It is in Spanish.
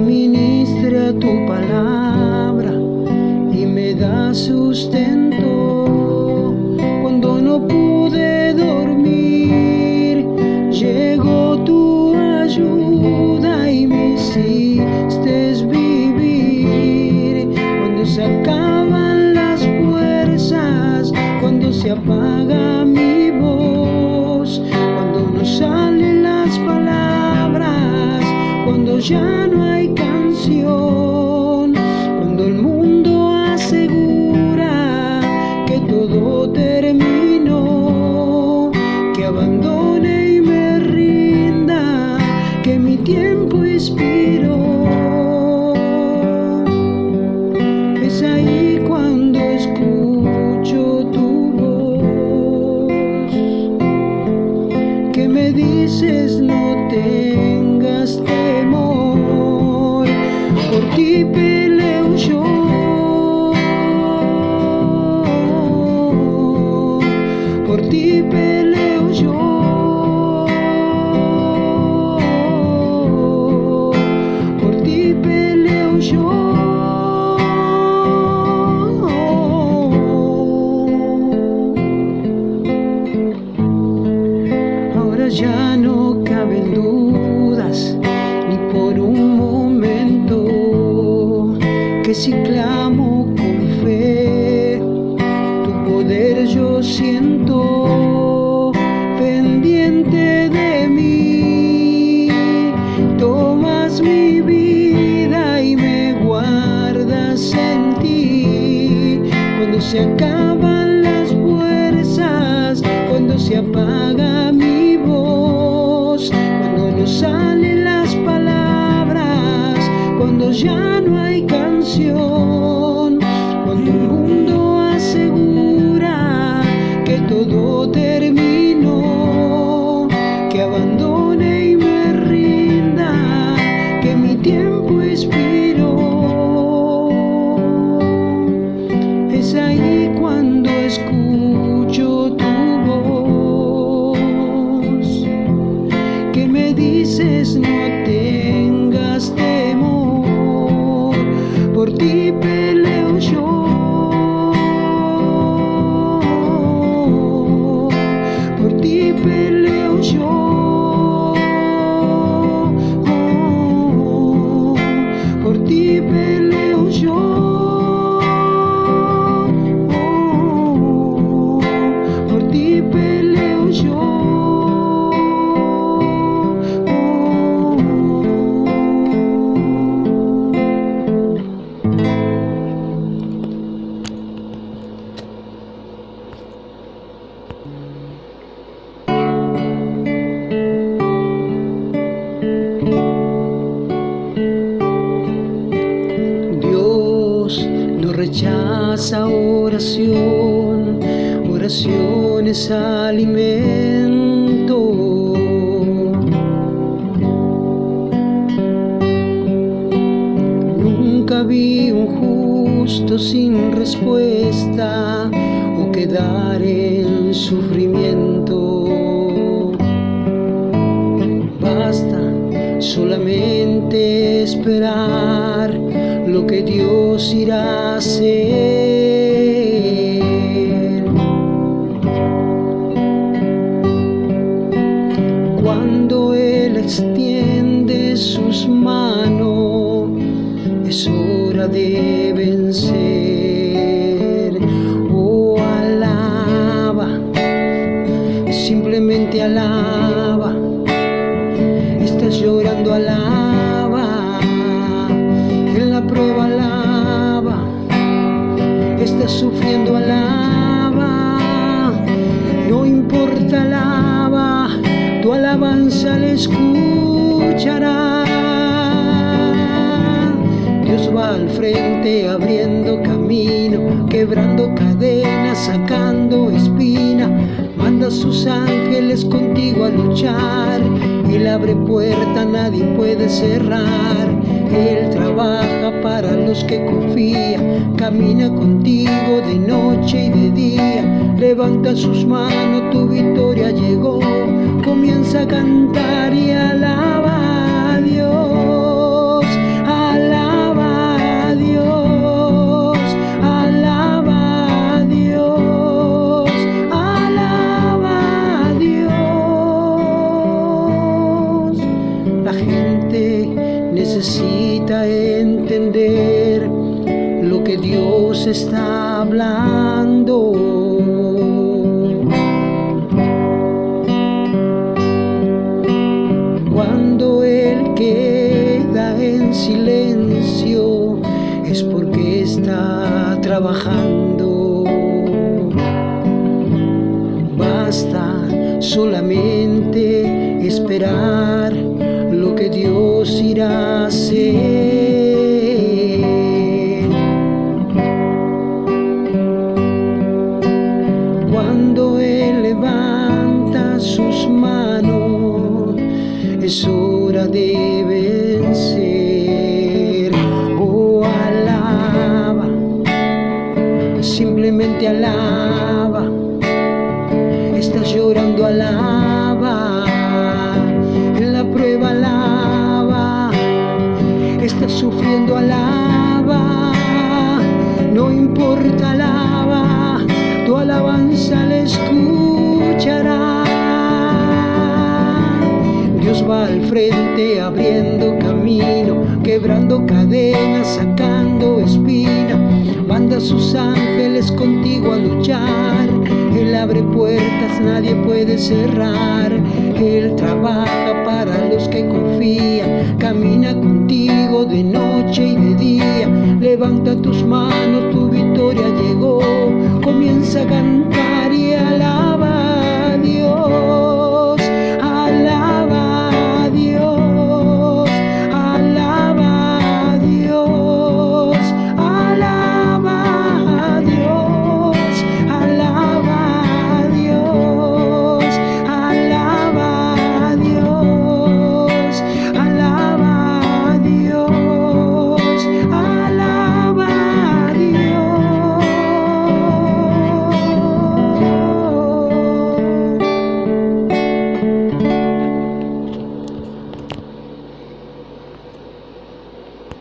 ministra tu palabra y me da sustento. Siento pendiente de mí. Tomas mi vida y me guardas en ti. Cuando se acaban las fuerzas, cuando se apaga mi voz, cuando no salen las palabras, cuando ya no hay canción, cuando el mundo asegura todo terminó, que abandone y me rinda, que mi tiempo expiró. Es ahí cuando escucho tu voz que me dices no Dios no rechaza oración, oración es alimento. Nunca vi un justo sin respuesta o quedar en sufrimiento. Basta solamente esperar lo que Dios irá a hacer. Cuando Él extiende sus manos, es hora de vencer. Simplemente alaba. Estás llorando, alaba. En la prueba, alaba. Estás sufriendo, alaba. No importa, alaba. Tu alabanza le escuchará. Dios va al frente abriendo camino, quebrando cadenas, sacando espina. Manda a sus ángeles contigo a luchar. Él abre puerta, nadie puede cerrar. Él trabaja para los que confían, camina contigo de noche y de día. Levanta sus manos, tu victoria llegó. Comienza a cantar y alaba necesita entender lo que Dios está hablando. Cuando Él queda en silencio es porque está trabajando. Basta solamente lo que Dios irá a hacer. Cuando Él levanta sus manos, es hora de vencer. Oh, alaba, simplemente alaba. Estás llorando, alaba. Escuchará. Dios va al frente abriendo camino, quebrando cadenas, sacando espina. Manda a sus ángeles contigo a luchar. Él abre puertas, nadie puede cerrar. Él trabaja para los que confían. Camina contigo de noche y de día. Levanta tus manos, tu victoria llegó. Comienza a cantar